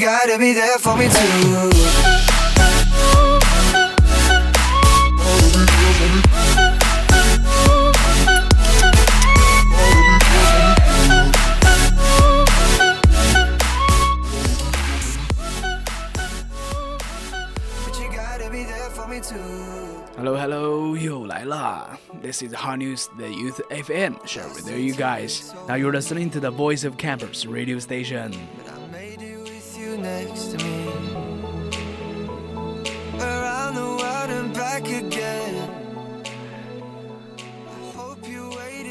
gotta be there for me too. Hello Hello，又来啦！This is Hot News the Youth FM, share with you guys. Now you're listening to the Voice of Campus radio station.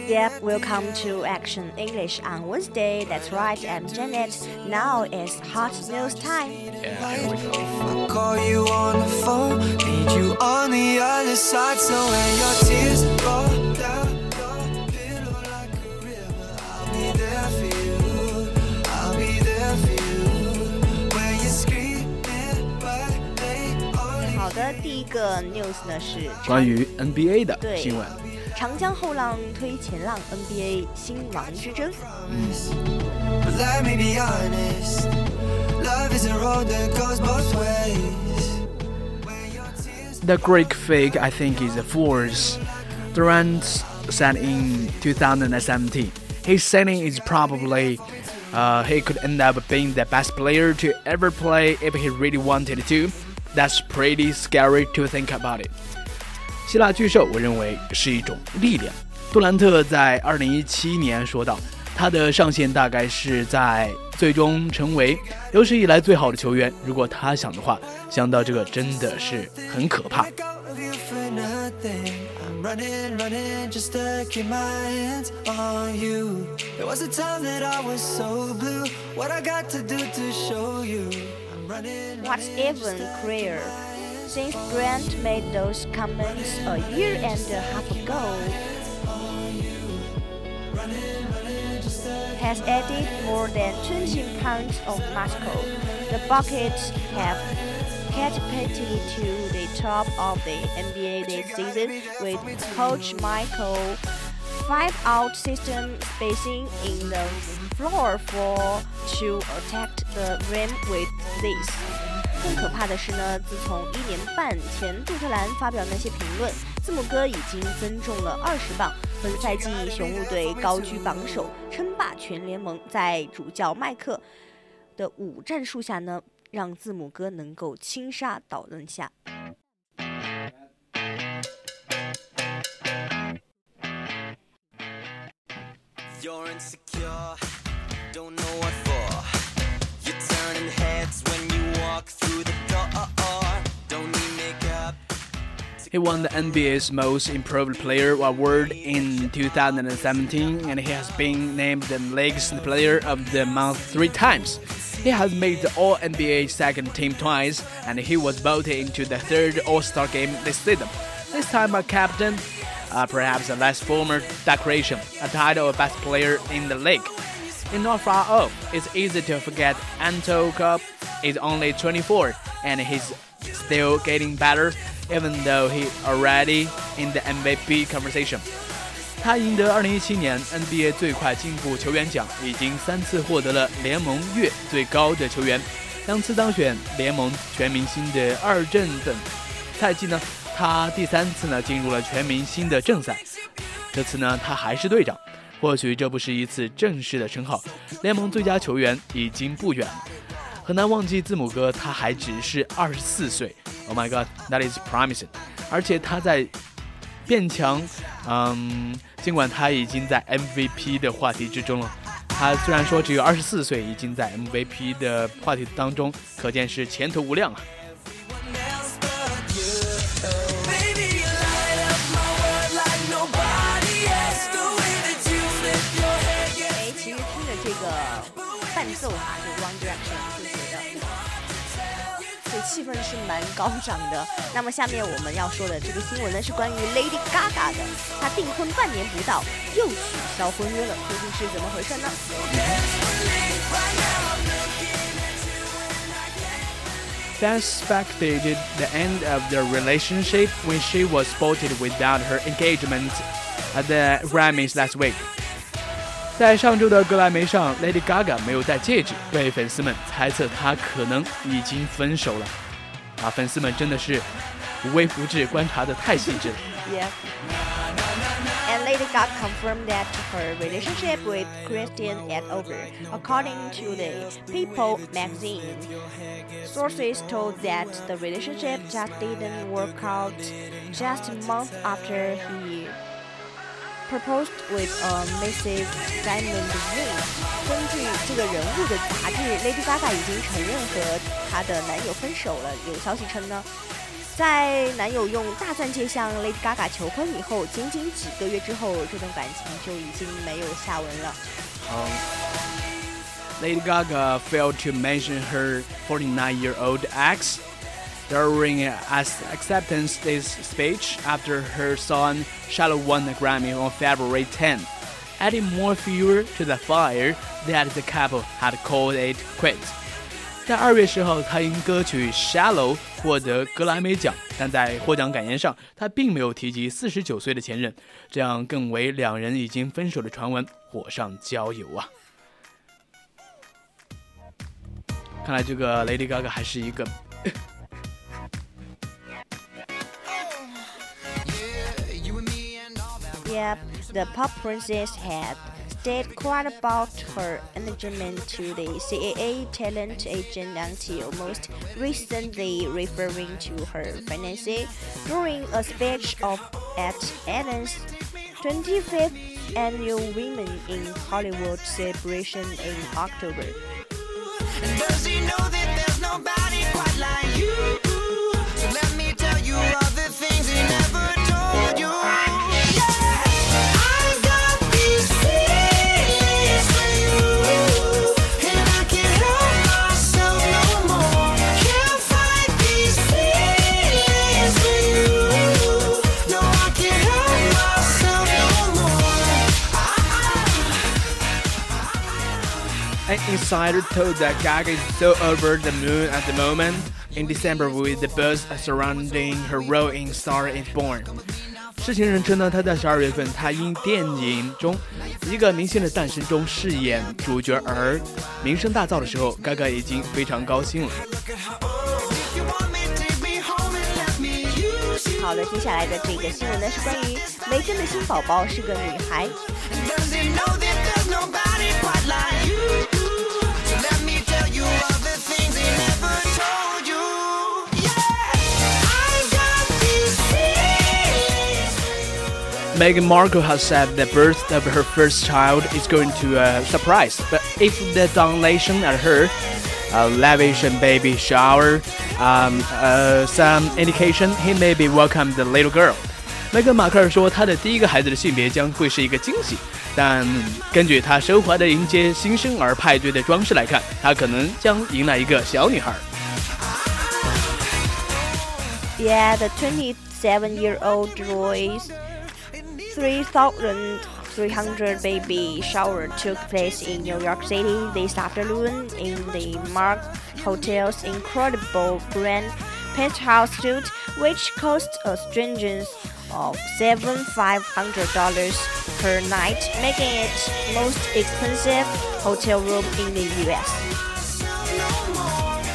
Yep, welcome to Action English on Wednesday. That's right, I'm Janet. Now it's hot news time. Yeah, here we go. I call you on the phone, need you on the other side. So when your tears roll 好的，第一个 news 呢是关于 NBA 的新闻。长江后浪推前浪，NBA NBA Greek Freak, I think, is a force. Durant said in 2017, his signing is probably uh, he could end up being the best player to ever play if he really wanted to. That's pretty scary to think about it. 希腊巨兽，我认为是一种力量。杜兰特在2017年说道，他的上限大概是在最终成为有史以来最好的球员。如果他想的话，想到这个真的是很可怕。What's even clearer? Since Grant made those comments a year and a half ago, has added more than 20 pounds of muscle. The Buckets have catapulted to the top of the NBA this season with Coach Michael five out system spacing in the floor for to attack the rim with this. 更可怕的是呢，自从一年半前杜特兰发表那些评论，字母哥已经增重了二十磅。本赛季雄鹿队高居榜首，称霸全联盟。在主教麦克的五战术下呢，让字母哥能够轻杀岛篮下。He won the NBA's Most Improved Player award in 2017, and he has been named the league's Player of the Month three times. He has made the All NBA second team twice, and he was voted into the third All Star game this season. This time a captain, uh, perhaps a less formal decoration, a title of best player in the league. In not far off, it's easy to forget Anto Cup is only 24 and he's still getting better even though he already in the MVP conversation. 他赢得2017年 NBA 最快进步球员奖，已经三次获得了联盟月最高的球员，两次当选联盟全明星的二阵等。赛季呢，他第三次呢进入了全明星的正赛，这次呢他还是队长。或许这不是一次正式的称号，联盟最佳球员已经不远了。很难忘记字母哥，他还只是二十四岁。Oh my God, that is promising！而且他在变强，嗯，尽管他已经在 MVP 的话题之中了。他虽然说只有二十四岁，已经在 MVP 的话题当中，可见是前途无量啊。哎，其实听着这个伴奏哈，就 One Direction，气氛是蛮高涨的。那么下面我们要说的这个新闻呢，是关于 Lady Gaga 的，她订婚半年不到又取消婚约了，究竟是怎么回事呢？ Fans speculated the end of their relationship when she was spotted without her engagement at the Grammys last week. 在上周的格莱美上，Lady Gaga 没有戴戒指，被粉丝们猜测她可能已经分手了。啊，粉丝们真的是无微不至，观察的太细致了。 Yeah. And Lady Gaga confirmed that her relationship with Christian is over, according to the People magazine. Sources told that the relationship just didn't work out just a month after he proposed with a massive diamond ring. 根据这个人物的杂志，Lady Gaga 已经承认和她的男友分手了。有消息称呢，在男友用大钻戒向 Lady Gaga 求婚以后，仅仅几个月之后，这段感情就已经没有下文了。 Lady Gaga failed to mention her 49-year-old ex during an acceptance speech after her son Shallow won the Grammy on February 10th, adding more fuel to the fire that the couple had called it quits. 在二月十号，他因歌曲《Shallow》获得格莱美奖，但在获奖感言上，他并没有提及四十九岁的前任，这样更为两人已经分手的传闻火上浇油啊！看来这个 Lady Gaga 还是一个 The pop princess had stayed quiet about her engagement to the CAA talent agent until most recently referring to her fiancé during a speech of at Adam's 25th annual Women in Hollywood celebration in October. Insider told that Gaga is so over the moon at the moment in December with the buzz surrounding her role in Star is Born。知情人称呢，他在十二月份，他因电影中一个明星的诞生中饰演主角而名声大噪的时候，Gaga 已经非常高兴了。好的，接下来的这个新闻呢是关于梅根的新宝宝是个女孩。Meghan Markle has said the birth of her first child is going to a surprise, but if the donation at her a lavish and baby shower. Um, uh, some indication he may be welcome the little girl. 梅根·马克尔说，他的第一个孩子的性别将会是一个惊喜，但根据他奢华的迎接新生儿派对的装饰来看，他可能将迎来一个小女孩。 Yeah, the 27-year-old Roy's 3,300 baby shower took place in New York City this afternoon in the Mark Hotel's incredible grand penthouse suite, which cost a stringent of $7,500 per night, making it most expensive hotel room in the U.S.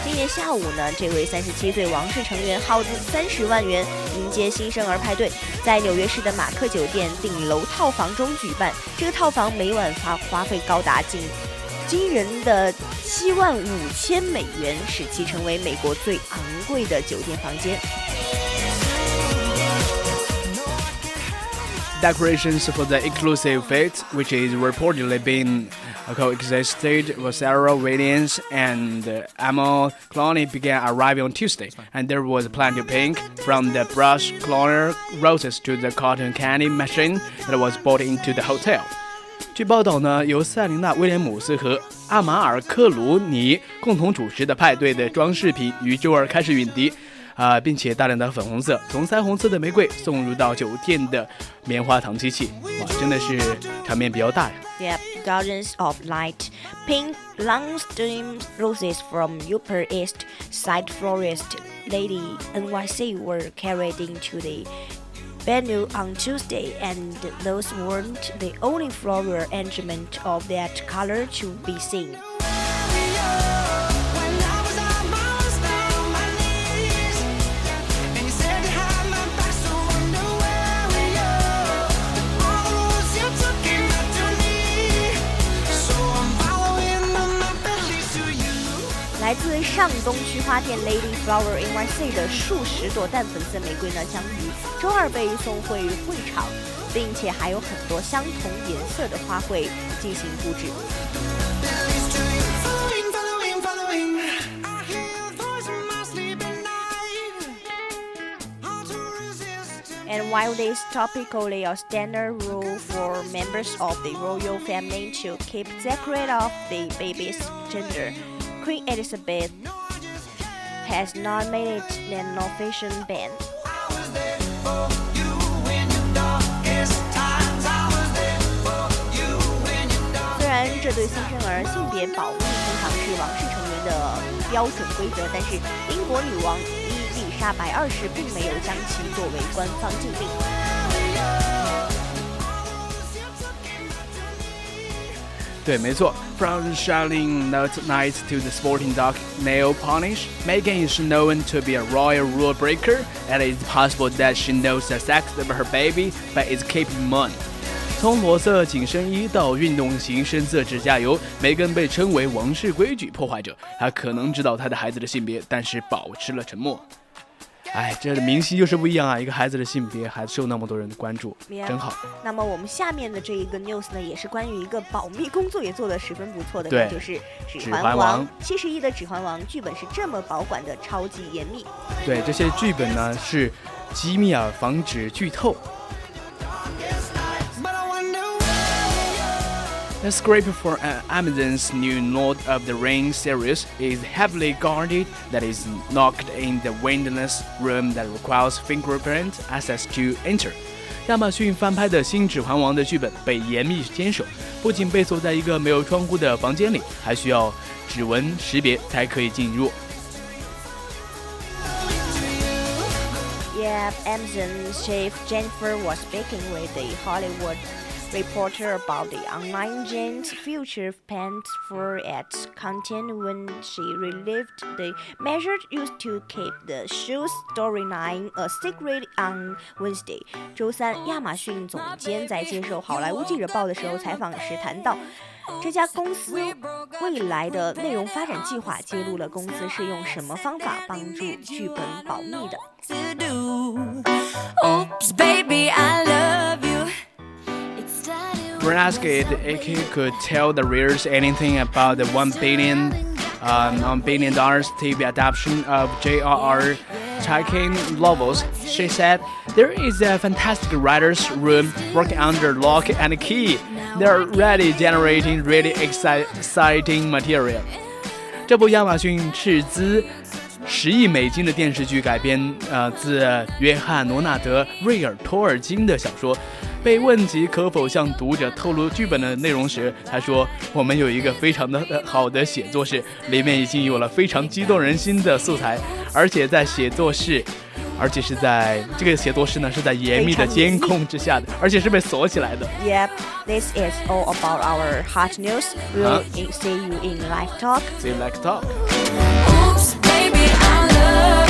今天下午呢，这位三十七岁王室成员耗资三十万元迎接新生儿派对， 在纽约市的马克酒店顶楼套房中举办。这个套房每晚花花费高达近惊人的七万五千美元，使其成为美国最昂贵的酒店房间。Decorations for the exclusive fete, which is reportedly being coexisted with Serena Williams and uh, Amal Clooney, began arriving on Tuesday, and there was plenty of pink, from the brush cloner roses to the cotton candy machine that was brought into the hotel. 据报道呢，由塞琳娜·威廉姆斯和阿马尔·克鲁尼共同主持的派对的装饰品于周二开始运抵。啊、并且大量的粉红色、从腮红色的玫瑰送入到酒店的棉花糖机器，哇，真的是场面比较大呀。 Yep, dozens of light pink long-stemmed roses from Upper East Side Florist Lady NYC were carried into the venue on Tuesday, and those weren't the only floral arrangement of that color to be seen. 来自上东区花店 Lady Flower NYC 的数十朵淡粉色玫瑰呢，将于周二被送回会场，并且还有很多相同颜色的花卉进行布置。 Following, following, following. I hear a voice in my sleep at night. Hard to resist. And while it is topically a standard rule for members of the royal family to keep secret of the baby's gender, Queen Elizabeth has not made it an official ban. I was there for you in your darkest times. I was there for you in your darkest 虽然这对新生儿性别保密通常是王室成员的标准规则，但是英国女王伊丽莎白二世并没有将其作为官方禁令。对，没错。From shining note night to the sporting dark nail polish, Meghan is known to be a royal rule breaker, and it's possible that she knows the sex of her baby but is keeping mum. 从裸色紧身衣到运动型深色指甲油，梅根被称为王室规矩破坏者。她可能知道她的孩子的性别，但是保持了沉默。哎，这明星就是不一样啊！一个孩子的性别还受那么多人的关注真好。那么我们下面的这一个 news 呢，也是关于一个保密工作也做得十分不错的，对那就是《指环王七十亿的《指环王》剧本是这么保管的，超级严密。对，这些剧本呢是机密啊，防止剧透。The script for uh, Amazon's new Lord of the Rings series is heavily guarded, that is locked in the windowless room that requires fingerprint access to enter. 亚马逊翻拍的《新指环王》的剧本被严密坚守，不仅被锁在一个没有窗户的房间里，还需要指纹识别才可以进入。 Yeah, Amazon chief Jennifer was speaking with the Hollywood Reporter about the online Jane's future plans for its content when she relieved the measure used to keep the show's storyline a secret on Wednesday. 周三，亚马逊总监在接受《好莱坞记者报》的时候采访时谈到。这家公司未来的内容发展计划揭露了公司是用什么方法帮助剧本保密的。When asked if he could tell the readers anything about the one billion um, on Billion Dollars TV adaptation of J.R.R. Tolkien novels. She said, There is a fantastic writer's room working under lock and key. They're ready generating really exciting material. 这部亚马逊斥资 十亿美金的电视剧改编，呃，自约翰·罗纳德·瑞尔·托尔金的小说。被问及可否向读者透露剧本的内容时，他说：“我们有一个非常的好的写作室，里面已经有了非常激动人心的素材，而且在写作室，而且是在这个写作室呢是在严密的监控之下的，而且是被锁起来的。” Yep, this is all about our hot news. We'll see you in live talk. See you live talk. Love